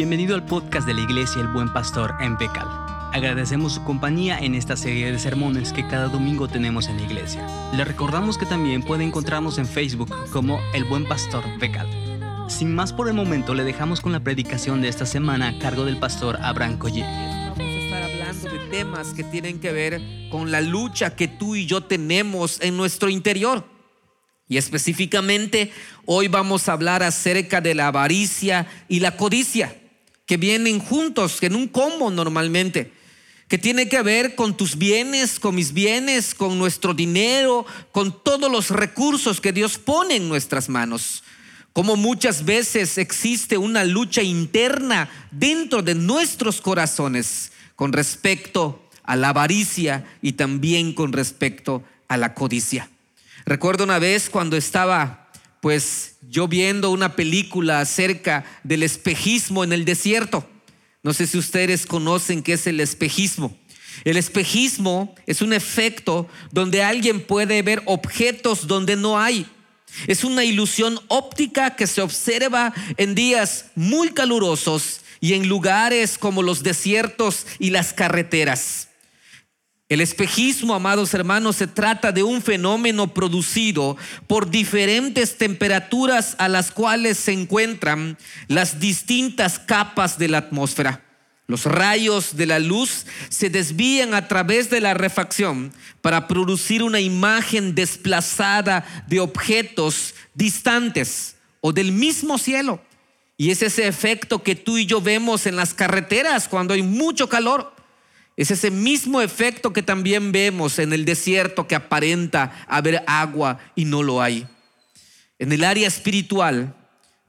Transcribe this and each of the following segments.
Bienvenido al podcast de la Iglesia El Buen Pastor en Becal. Agradecemos su compañía en esta serie de sermones que cada domingo tenemos en la iglesia. Le recordamos que también puede encontrarnos en Facebook como El Buen Pastor Becal. Sin más por el momento, le dejamos con la predicación de esta semana a cargo del pastor Abraham Collie. Vamos a estar hablando de temas que tienen que ver con la lucha que tú y yo tenemos en nuestro interior. Y específicamente hoy vamos a hablar acerca de la avaricia y la codicia, que vienen juntos en un combo normalmente, que tiene que ver con tus bienes, con mis bienes, con nuestro dinero, con todos los recursos que Dios pone en nuestras manos. Como muchas veces existe una lucha interna dentro de nuestros corazones con respecto a la avaricia y también con respecto a la codicia. Recuerdo una vez cuando estaba pues yo viendo una película acerca del espejismo en el desierto. No sé si ustedes conocen qué es el espejismo. El espejismo es un efecto donde alguien puede ver objetos donde no hay. Es una ilusión óptica que se observa en días muy calurosos y en lugares como los desiertos y las carreteras. El espejismo, amados hermanos, se trata de un fenómeno producido por diferentes temperaturas a las cuales se encuentran las distintas capas de la atmósfera. Los rayos de la luz se desvían a través de la refacción para producir una imagen desplazada de objetos distantes o del mismo cielo. Y es ese efecto que tú y yo vemos en las carreteras cuando hay mucho calor. Es ese mismo efecto que también vemos en el desierto que aparenta haber agua y no lo hay. En el área espiritual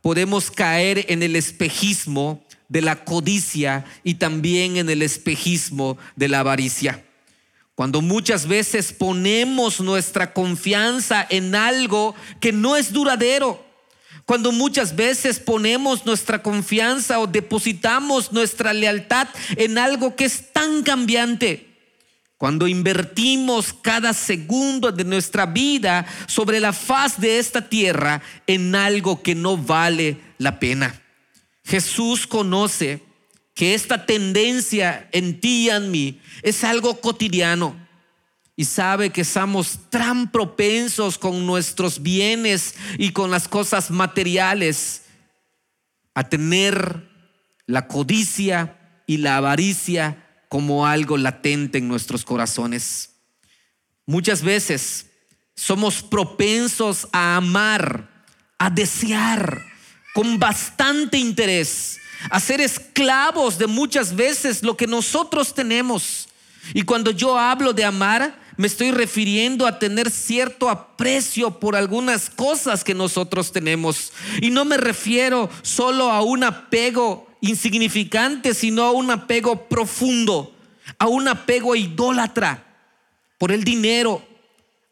podemos caer en el espejismo de la codicia y también en el espejismo de la avaricia. Cuando muchas veces ponemos nuestra confianza en algo que no es duradero, cuando muchas veces ponemos nuestra confianza o depositamos nuestra lealtad en algo que es tan cambiante. Cuando invertimos cada segundo de nuestra vida sobre la faz de esta tierra en algo que no vale la pena. Jesús conoce que esta tendencia en ti y en mí es algo cotidiano y sabe que somos tan propensos con nuestros bienes y con las cosas materiales a tener la codicia y la avaricia como algo latente en nuestros corazones. Muchas veces somos propensos a amar, a desear con bastante interés, a ser esclavos de muchas veces lo que nosotros tenemos. Y cuando yo hablo de amar, me estoy refiriendo a tener cierto aprecio por algunas cosas que nosotros tenemos. Y no me refiero solo a un apego insignificante, sino a un apego profundo, a un apego idólatra por el dinero,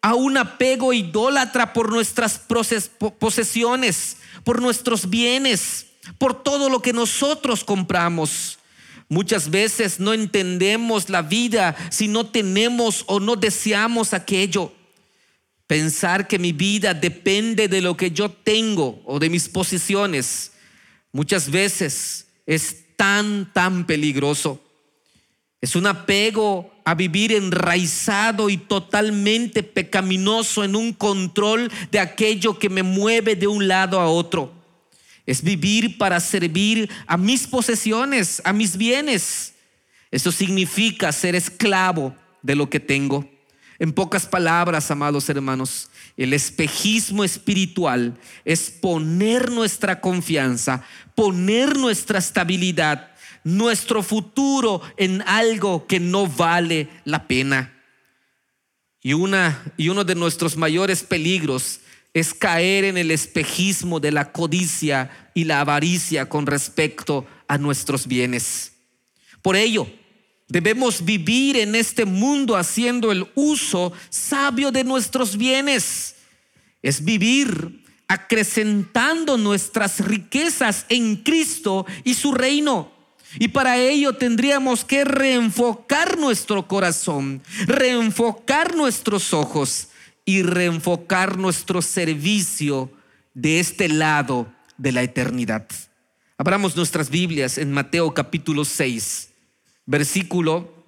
a un apego idólatra por nuestras posesiones, por nuestros bienes, por todo lo que nosotros compramos. Muchas veces no entendemos la vida si no tenemos o no deseamos aquello. Pensar que mi vida depende de lo que yo tengo o de mis posiciones, muchas veces es tan, tan peligroso. Es un apego a vivir enraizado y totalmente pecaminoso en un control de aquello que me mueve de un lado a otro es vivir para servir a mis posesiones, a mis bienes. Eso significa ser esclavo de lo que tengo. En pocas palabras, amados hermanos, el espejismo espiritual es poner nuestra confianza, poner nuestra estabilidad, nuestro futuro en algo que no vale la pena. Y, una, y uno de nuestros mayores peligros es caer en el espejismo de la codicia y la avaricia con respecto a nuestros bienes. Por ello, debemos vivir en este mundo haciendo el uso sabio de nuestros bienes. Es vivir acrecentando nuestras riquezas en Cristo y su reino. Y para ello tendríamos que reenfocar nuestro corazón, reenfocar nuestros ojos y reenfocar nuestro servicio de este lado de la eternidad. Abramos nuestras Biblias en Mateo capítulo 6, versículo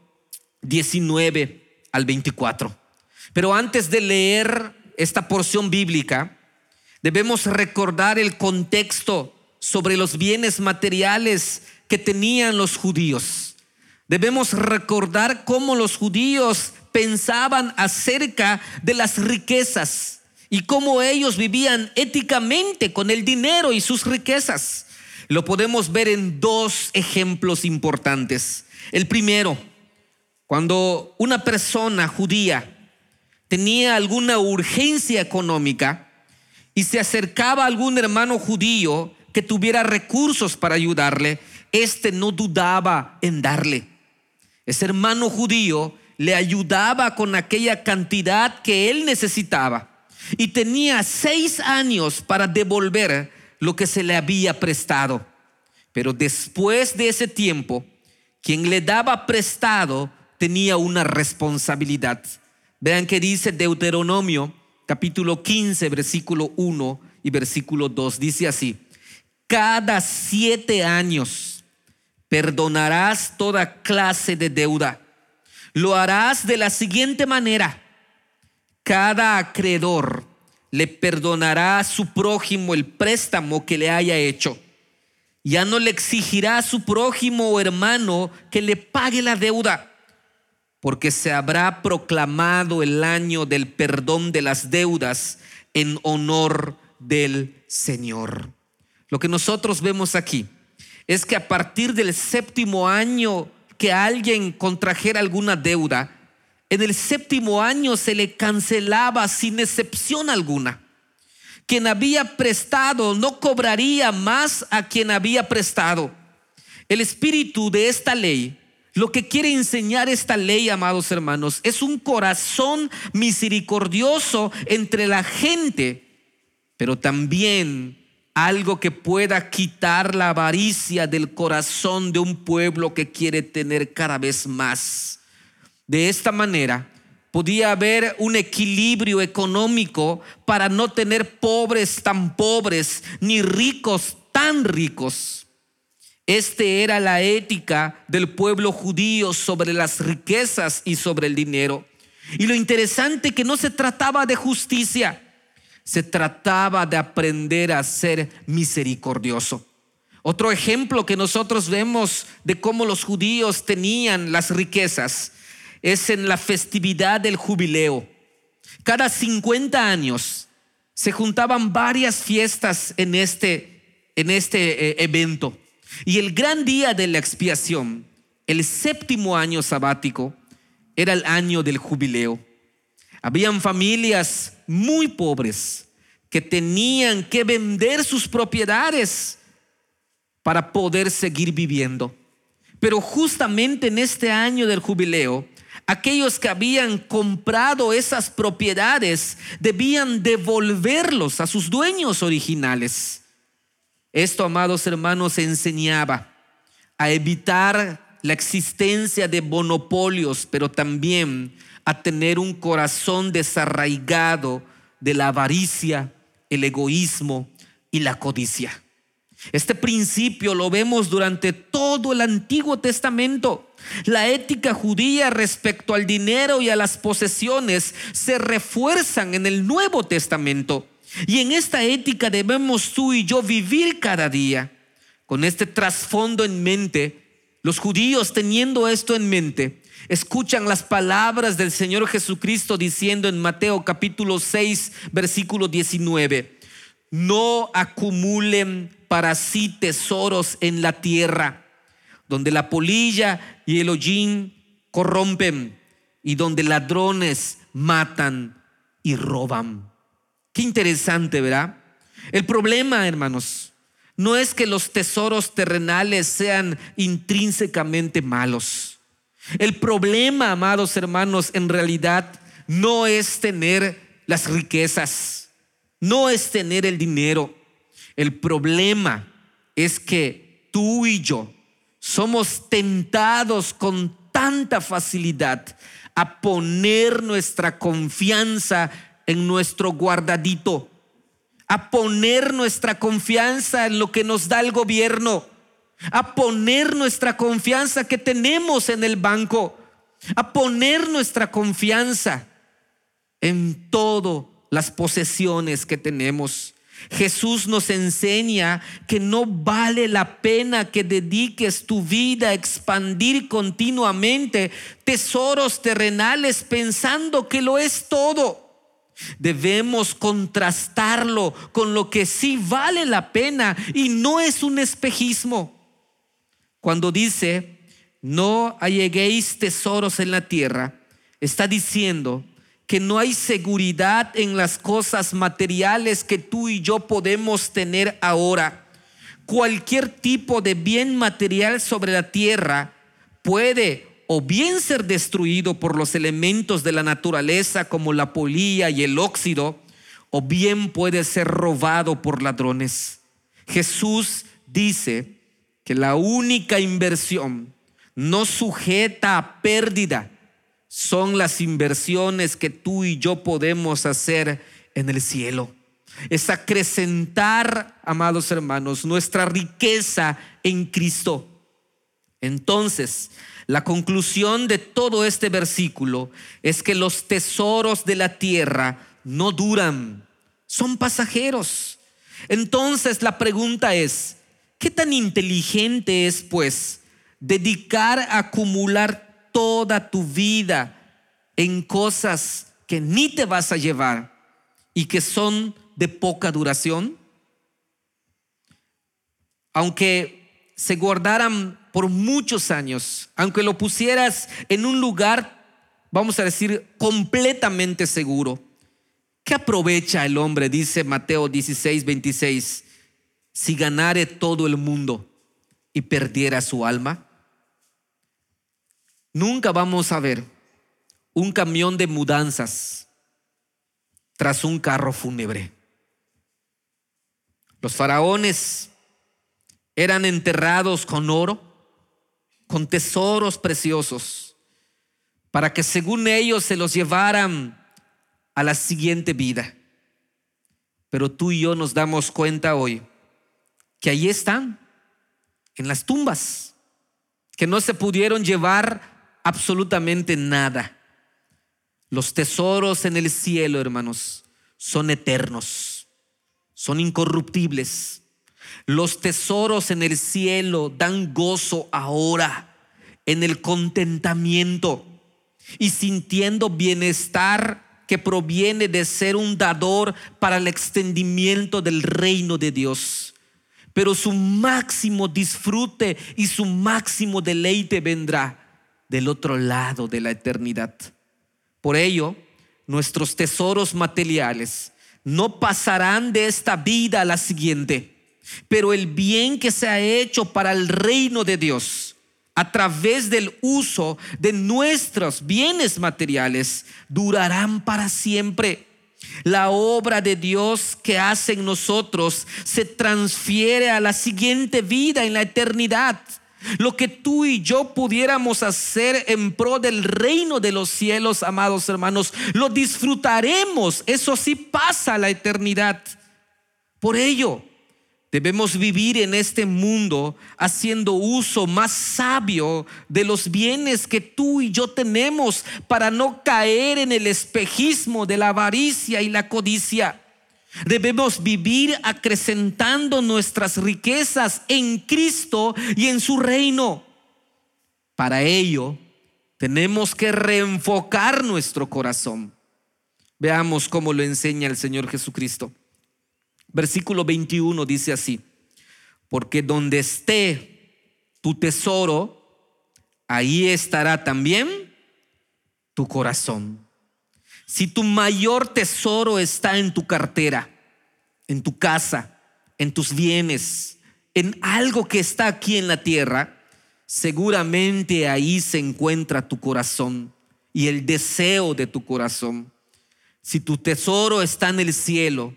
19 al 24. Pero antes de leer esta porción bíblica, debemos recordar el contexto sobre los bienes materiales que tenían los judíos. Debemos recordar cómo los judíos pensaban acerca de las riquezas y cómo ellos vivían éticamente con el dinero y sus riquezas. Lo podemos ver en dos ejemplos importantes. El primero, cuando una persona judía tenía alguna urgencia económica y se acercaba a algún hermano judío que tuviera recursos para ayudarle, éste no dudaba en darle. Ese hermano judío le ayudaba con aquella cantidad que él necesitaba y tenía seis años para devolver lo que se le había prestado. Pero después de ese tiempo, quien le daba prestado tenía una responsabilidad. Vean que dice Deuteronomio capítulo 15, versículo 1 y versículo 2. Dice así, cada siete años perdonarás toda clase de deuda. Lo harás de la siguiente manera. Cada acreedor le perdonará a su prójimo el préstamo que le haya hecho. Ya no le exigirá a su prójimo o hermano que le pague la deuda porque se habrá proclamado el año del perdón de las deudas en honor del Señor. Lo que nosotros vemos aquí es que a partir del séptimo año que alguien contrajera alguna deuda, en el séptimo año se le cancelaba sin excepción alguna. Quien había prestado no cobraría más a quien había prestado. El espíritu de esta ley lo que quiere enseñar esta ley, amados hermanos, es un corazón misericordioso entre la gente, pero también algo que pueda quitar la avaricia del corazón de un pueblo que quiere tener cada vez más. De esta manera, podía haber un equilibrio económico para no tener pobres tan pobres, ni ricos tan ricos. Este era la ética del pueblo judío sobre las riquezas y sobre el dinero. Y lo interesante que no se trataba de justicia, se trataba de aprender a ser misericordioso. Otro ejemplo que nosotros vemos de cómo los judíos tenían las riquezas es en la festividad del jubileo. Cada 50 años se juntaban varias fiestas en este, en este eh, evento. Y el gran día de la expiación, el séptimo año sabático, era el año del jubileo. Habían familias muy pobres que tenían que vender sus propiedades para poder seguir viviendo. Pero justamente en este año del jubileo, aquellos que habían comprado esas propiedades debían devolverlos a sus dueños originales. Esto, amados hermanos, enseñaba a evitar la existencia de monopolios, pero también a tener un corazón desarraigado de la avaricia, el egoísmo y la codicia. Este principio lo vemos durante todo el Antiguo Testamento. La ética judía respecto al dinero y a las posesiones se refuerzan en el Nuevo Testamento. Y en esta ética debemos tú y yo vivir cada día. Con este trasfondo en mente, los judíos teniendo esto en mente, escuchan las palabras del Señor Jesucristo diciendo en Mateo capítulo 6, versículo 19, no acumulen para sí tesoros en la tierra, donde la polilla y el hollín corrompen y donde ladrones matan y roban. Qué interesante, ¿verdad? El problema, hermanos, no es que los tesoros terrenales sean intrínsecamente malos. El problema, amados hermanos, en realidad no es tener las riquezas, no es tener el dinero. El problema es que tú y yo somos tentados con tanta facilidad a poner nuestra confianza en nuestro guardadito, a poner nuestra confianza en lo que nos da el gobierno, a poner nuestra confianza que tenemos en el banco, a poner nuestra confianza en todas las posesiones que tenemos. Jesús nos enseña que no vale la pena que dediques tu vida a expandir continuamente tesoros terrenales pensando que lo es todo. Debemos contrastarlo con lo que sí vale la pena y no es un espejismo. Cuando dice, no alleguéis tesoros en la tierra, está diciendo que no hay seguridad en las cosas materiales que tú y yo podemos tener ahora. Cualquier tipo de bien material sobre la tierra puede o bien ser destruido por los elementos de la naturaleza como la polilla y el óxido, o bien puede ser robado por ladrones. Jesús dice que la única inversión no sujeta a pérdida son las inversiones que tú y yo podemos hacer en el cielo. Es acrecentar, amados hermanos, nuestra riqueza en Cristo. Entonces, la conclusión de todo este versículo es que los tesoros de la tierra no duran, son pasajeros. Entonces la pregunta es, ¿qué tan inteligente es pues dedicar a acumular toda tu vida en cosas que ni te vas a llevar y que son de poca duración? Aunque se guardaran por muchos años, aunque lo pusieras en un lugar, vamos a decir, completamente seguro, ¿qué aprovecha el hombre? Dice Mateo 16, 26, si ganare todo el mundo y perdiera su alma. Nunca vamos a ver un camión de mudanzas tras un carro fúnebre. Los faraones eran enterrados con oro, con tesoros preciosos, para que según ellos se los llevaran a la siguiente vida. Pero tú y yo nos damos cuenta hoy que ahí están, en las tumbas, que no se pudieron llevar absolutamente nada. Los tesoros en el cielo, hermanos, son eternos, son incorruptibles. Los tesoros en el cielo dan gozo ahora, en el contentamiento y sintiendo bienestar que proviene de ser un dador para el extendimiento del reino de Dios. Pero su máximo disfrute y su máximo deleite vendrá del otro lado de la eternidad. Por ello, nuestros tesoros materiales no pasarán de esta vida a la siguiente, pero el bien que se ha hecho para el reino de Dios a través del uso de nuestros bienes materiales durarán para siempre. La obra de Dios que hace en nosotros se transfiere a la siguiente vida en la eternidad lo que tú y yo pudiéramos hacer en pro del reino de los cielos, amados hermanos, lo disfrutaremos. Eso sí pasa la eternidad. Por ello, debemos vivir en este mundo haciendo uso más sabio de los bienes que tú y yo tenemos para no caer en el espejismo de la avaricia y la codicia. Debemos vivir acrecentando nuestras riquezas en Cristo y en su reino. Para ello, tenemos que reenfocar nuestro corazón. Veamos cómo lo enseña el Señor Jesucristo. Versículo 21 dice así, porque donde esté tu tesoro, ahí estará también tu corazón. Si tu mayor tesoro está en tu cartera, en tu casa, en tus bienes, en algo que está aquí en la tierra, seguramente ahí se encuentra tu corazón y el deseo de tu corazón. Si tu tesoro está en el cielo,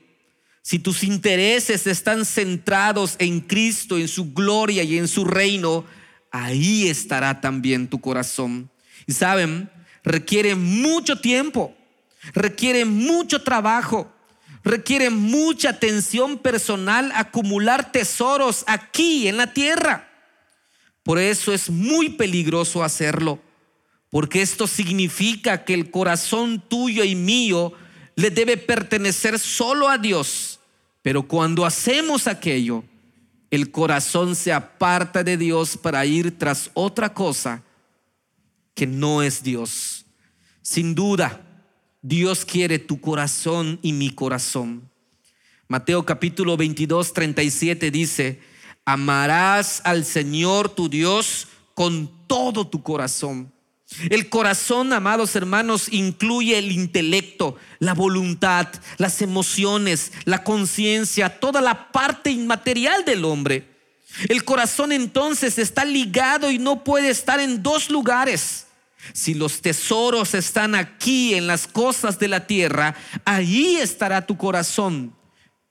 si tus intereses están centrados en Cristo, en su gloria y en su reino, ahí estará también tu corazón. Y saben, requiere mucho tiempo requiere mucho trabajo, requiere mucha atención personal acumular tesoros aquí en la tierra. Por eso es muy peligroso hacerlo, porque esto significa que el corazón tuyo y mío le debe pertenecer solo a Dios. Pero cuando hacemos aquello, el corazón se aparta de Dios para ir tras otra cosa que no es Dios. Sin duda, Dios quiere tu corazón y mi corazón. Mateo capítulo 22, 37 dice, amarás al Señor tu Dios con todo tu corazón. El corazón, amados hermanos, incluye el intelecto, la voluntad, las emociones, la conciencia, toda la parte inmaterial del hombre. El corazón entonces está ligado y no puede estar en dos lugares. Si los tesoros están aquí en las cosas de la tierra, ahí estará tu corazón.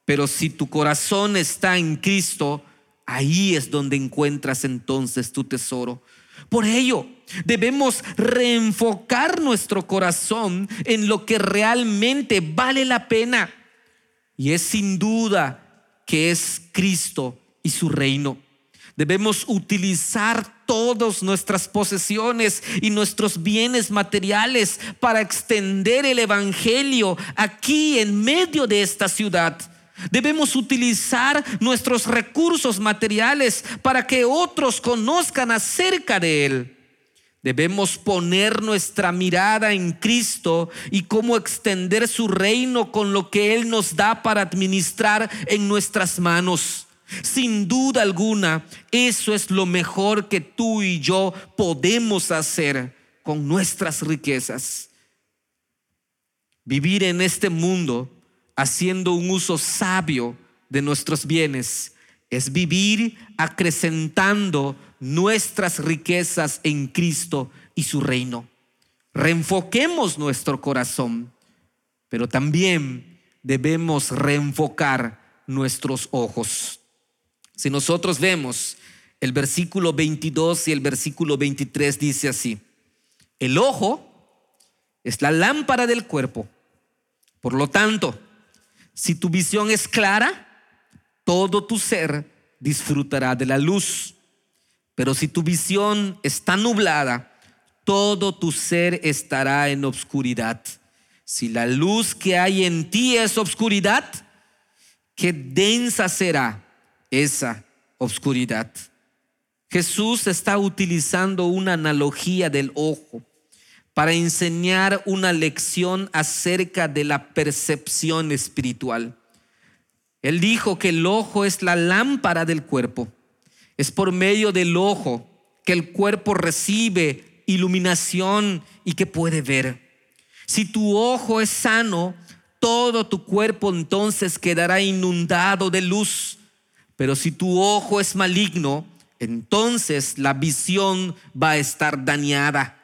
Pero si tu corazón está en Cristo, ahí es donde encuentras entonces tu tesoro. Por ello, debemos reenfocar nuestro corazón en lo que realmente vale la pena. Y es sin duda que es Cristo y su reino. Debemos utilizar todas nuestras posesiones y nuestros bienes materiales para extender el Evangelio aquí en medio de esta ciudad. Debemos utilizar nuestros recursos materiales para que otros conozcan acerca de Él. Debemos poner nuestra mirada en Cristo y cómo extender su reino con lo que Él nos da para administrar en nuestras manos. Sin duda alguna, eso es lo mejor que tú y yo podemos hacer con nuestras riquezas. Vivir en este mundo haciendo un uso sabio de nuestros bienes es vivir acrecentando nuestras riquezas en Cristo y su reino. Reenfoquemos nuestro corazón, pero también debemos reenfocar nuestros ojos. Si nosotros vemos el versículo 22 y el versículo 23 dice así, el ojo es la lámpara del cuerpo. Por lo tanto, si tu visión es clara, todo tu ser disfrutará de la luz. Pero si tu visión está nublada, todo tu ser estará en obscuridad. Si la luz que hay en ti es obscuridad, qué densa será esa obscuridad. Jesús está utilizando una analogía del ojo para enseñar una lección acerca de la percepción espiritual. Él dijo que el ojo es la lámpara del cuerpo. Es por medio del ojo que el cuerpo recibe iluminación y que puede ver. Si tu ojo es sano, todo tu cuerpo entonces quedará inundado de luz. Pero si tu ojo es maligno, entonces la visión va a estar dañada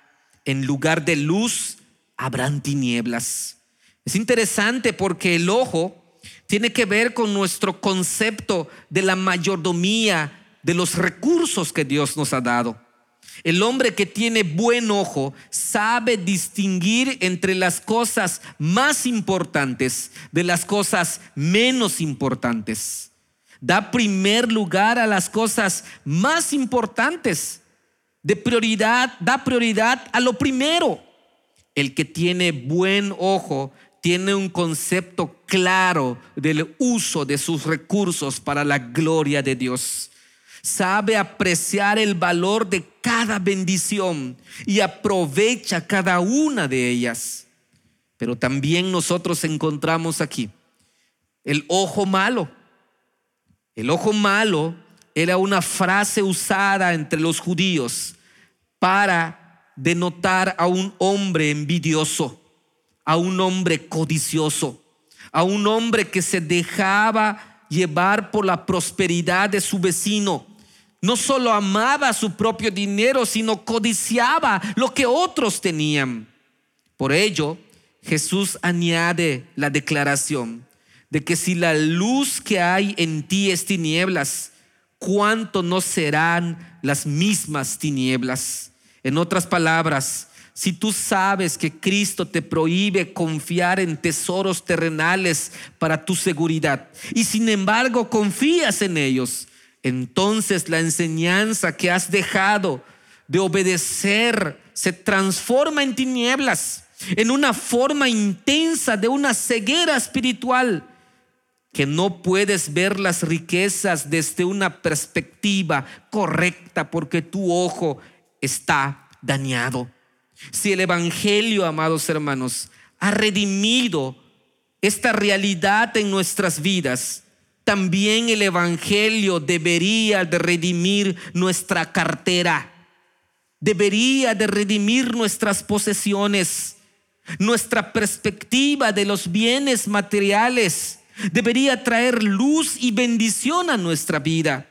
en lugar de luz habrán tinieblas. Es interesante porque el ojo tiene que ver con nuestro concepto de la mayordomía de los recursos que Dios nos ha dado. El hombre que tiene buen ojo sabe distinguir entre las cosas más importantes de las cosas menos importantes. Da primer lugar a las cosas más importantes de prioridad, da prioridad a lo primero. El que tiene buen ojo tiene un concepto claro del uso de sus recursos para la gloria de Dios. Sabe apreciar el valor de cada bendición y aprovecha cada una de ellas. Pero también nosotros encontramos aquí el ojo malo. El ojo malo era una frase usada entre los judíos para denotar a un hombre envidioso, a un hombre codicioso, a un hombre que se dejaba llevar por la prosperidad de su vecino. No solo amaba su propio dinero, sino codiciaba lo que otros tenían. Por ello, Jesús añade la declaración de que si la luz que hay en ti es tinieblas, cuánto no serán las mismas tinieblas. En otras palabras, si tú sabes que Cristo te prohíbe confiar en tesoros terrenales para tu seguridad y sin embargo confías en ellos, entonces la enseñanza que has dejado de obedecer se transforma en tinieblas, en una forma intensa de una ceguera espiritual que no puedes ver las riquezas desde una perspectiva correcta porque tu ojo está dañado. Si el Evangelio, amados hermanos, ha redimido esta realidad en nuestras vidas, también el Evangelio debería de redimir nuestra cartera, debería de redimir nuestras posesiones, nuestra perspectiva de los bienes materiales, debería traer luz y bendición a nuestra vida.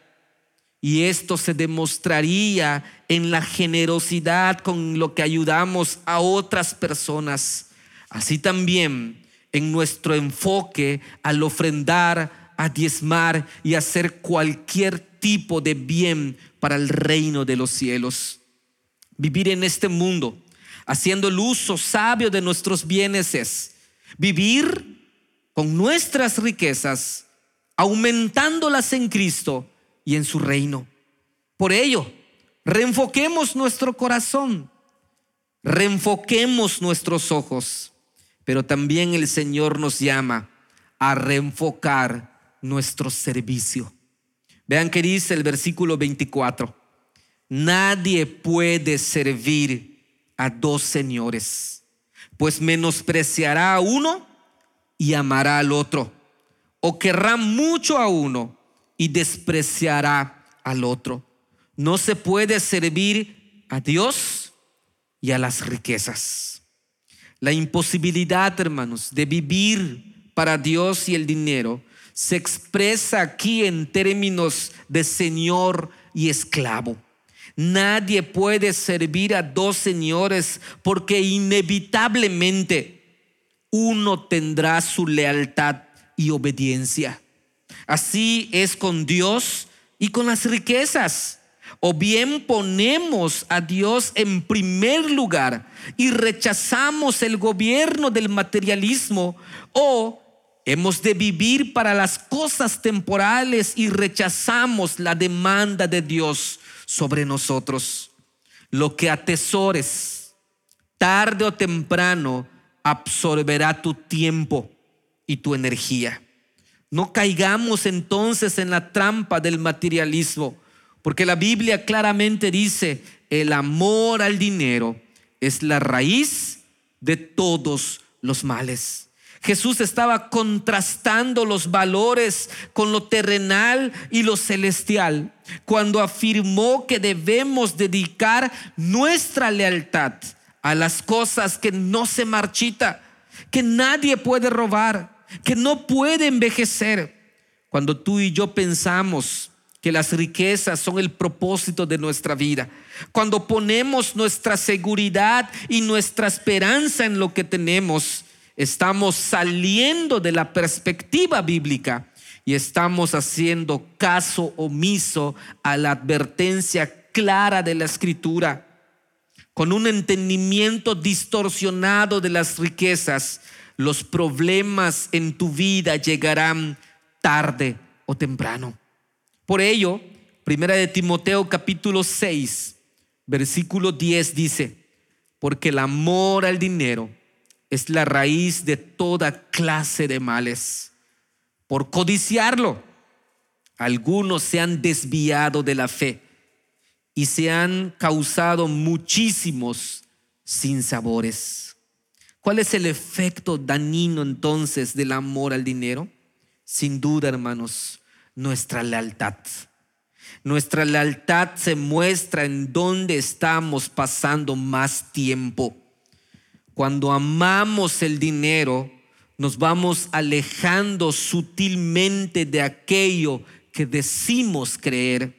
Y esto se demostraría en la generosidad con lo que ayudamos a otras personas. Así también en nuestro enfoque al ofrendar, a diezmar y hacer cualquier tipo de bien para el reino de los cielos. Vivir en este mundo haciendo el uso sabio de nuestros bienes es vivir con nuestras riquezas, aumentándolas en Cristo y en su reino. Por ello, reenfoquemos nuestro corazón, reenfoquemos nuestros ojos, pero también el Señor nos llama a reenfocar nuestro servicio. Vean que dice el versículo 24, nadie puede servir a dos señores, pues menospreciará a uno y amará al otro, o querrá mucho a uno y despreciará al otro. No se puede servir a Dios y a las riquezas. La imposibilidad, hermanos, de vivir para Dios y el dinero se expresa aquí en términos de señor y esclavo. Nadie puede servir a dos señores porque inevitablemente uno tendrá su lealtad y obediencia. Así es con Dios y con las riquezas. O bien ponemos a Dios en primer lugar y rechazamos el gobierno del materialismo, o hemos de vivir para las cosas temporales y rechazamos la demanda de Dios sobre nosotros. Lo que atesores, tarde o temprano, absorberá tu tiempo y tu energía. No caigamos entonces en la trampa del materialismo, porque la Biblia claramente dice, el amor al dinero es la raíz de todos los males. Jesús estaba contrastando los valores con lo terrenal y lo celestial cuando afirmó que debemos dedicar nuestra lealtad a las cosas que no se marchita, que nadie puede robar, que no puede envejecer. Cuando tú y yo pensamos que las riquezas son el propósito de nuestra vida, cuando ponemos nuestra seguridad y nuestra esperanza en lo que tenemos, estamos saliendo de la perspectiva bíblica y estamos haciendo caso omiso a la advertencia clara de la escritura con un entendimiento distorsionado de las riquezas, los problemas en tu vida llegarán tarde o temprano. Por ello, Primera de Timoteo capítulo 6, versículo 10 dice, porque el amor al dinero es la raíz de toda clase de males. Por codiciarlo, algunos se han desviado de la fe y se han causado muchísimos sinsabores. ¿Cuál es el efecto dañino entonces del amor al dinero? Sin duda, hermanos, nuestra lealtad. Nuestra lealtad se muestra en dónde estamos pasando más tiempo. Cuando amamos el dinero, nos vamos alejando sutilmente de aquello que decimos creer.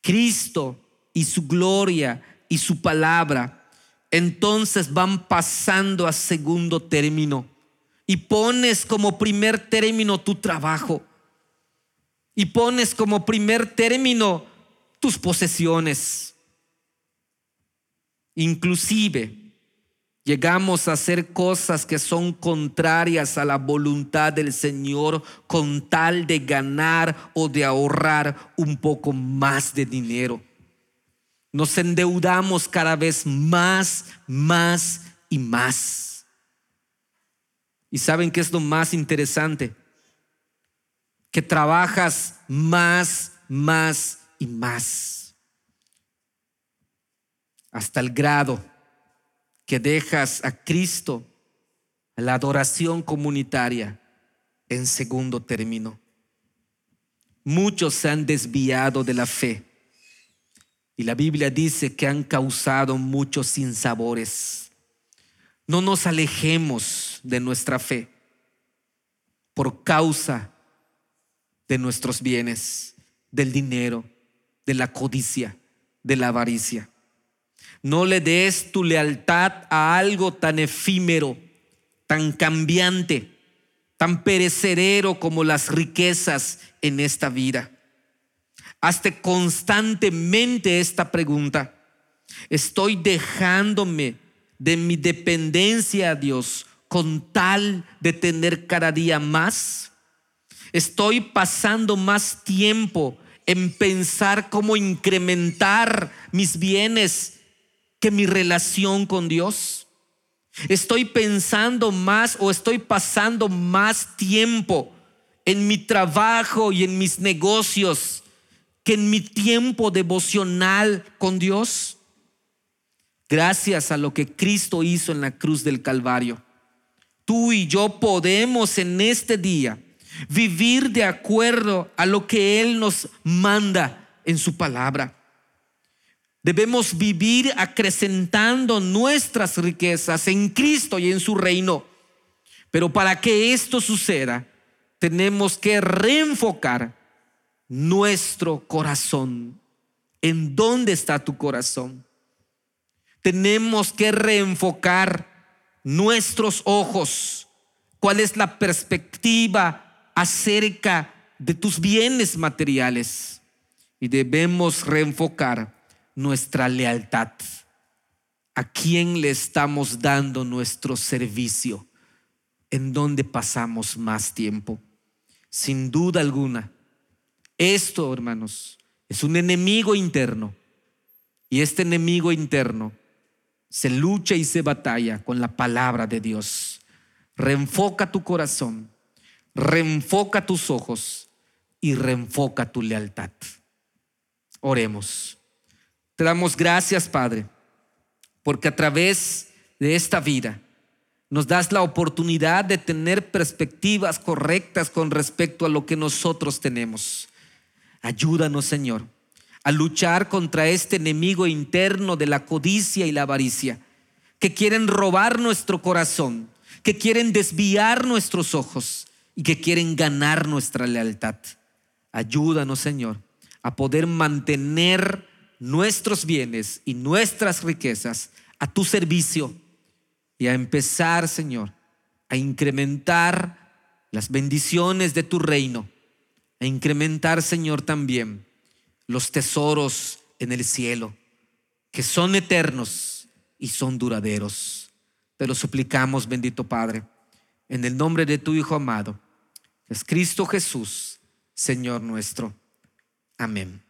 Cristo y su gloria y su palabra, entonces van pasando a segundo término y pones como primer término tu trabajo y pones como primer término tus posesiones. Inclusive Llegamos a hacer cosas que son contrarias a la voluntad del Señor con tal de ganar o de ahorrar un poco más de dinero. Nos endeudamos cada vez más, más y más. ¿Y saben qué es lo más interesante? Que trabajas más, más y más. Hasta el grado que dejas a Cristo, la adoración comunitaria, en segundo término. Muchos se han desviado de la fe y la Biblia dice que han causado muchos sinsabores. No nos alejemos de nuestra fe por causa de nuestros bienes, del dinero, de la codicia, de la avaricia. No le des tu lealtad a algo tan efímero, tan cambiante, tan perecedero como las riquezas en esta vida. Hazte constantemente esta pregunta. ¿Estoy dejándome de mi dependencia a Dios con tal de tener cada día más? ¿Estoy pasando más tiempo en pensar cómo incrementar mis bienes que mi relación con Dios? ¿Estoy pensando más o estoy pasando más tiempo en mi trabajo y en mis negocios que en mi tiempo devocional con Dios? Gracias a lo que Cristo hizo en la cruz del Calvario, tú y yo podemos en este día vivir de acuerdo a lo que Él nos manda en su palabra. Debemos vivir acrecentando nuestras riquezas en Cristo y en su reino. Pero para que esto suceda, tenemos que reenfocar nuestro corazón. ¿En dónde está tu corazón? Tenemos que reenfocar nuestros ojos. ¿Cuál es la perspectiva acerca de tus bienes materiales? Y debemos reenfocar nuestra lealtad? ¿A quién le estamos dando nuestro servicio? ¿En dónde pasamos más tiempo? Sin duda alguna, esto, hermanos, es un enemigo interno. Y este enemigo interno se lucha y se batalla con la palabra de Dios. Reenfoca tu corazón, reenfoca tus ojos y reenfoca tu lealtad. Oremos. Te damos gracias, Padre, porque a través de esta vida nos das la oportunidad de tener perspectivas correctas con respecto a lo que nosotros tenemos. Ayúdanos, Señor, a luchar contra este enemigo interno de la codicia y la avaricia, que quieren robar nuestro corazón, que quieren desviar nuestros ojos y que quieren ganar nuestra lealtad. Ayúdanos, Señor, a poder mantener nuestros bienes y nuestras riquezas a tu servicio y a empezar, Señor, a incrementar las bendiciones de tu reino, a incrementar, Señor, también los tesoros en el cielo, que son eternos y son duraderos. Te lo suplicamos, bendito Padre, en el nombre de tu Hijo amado, es Cristo Jesús, Señor nuestro. Amén.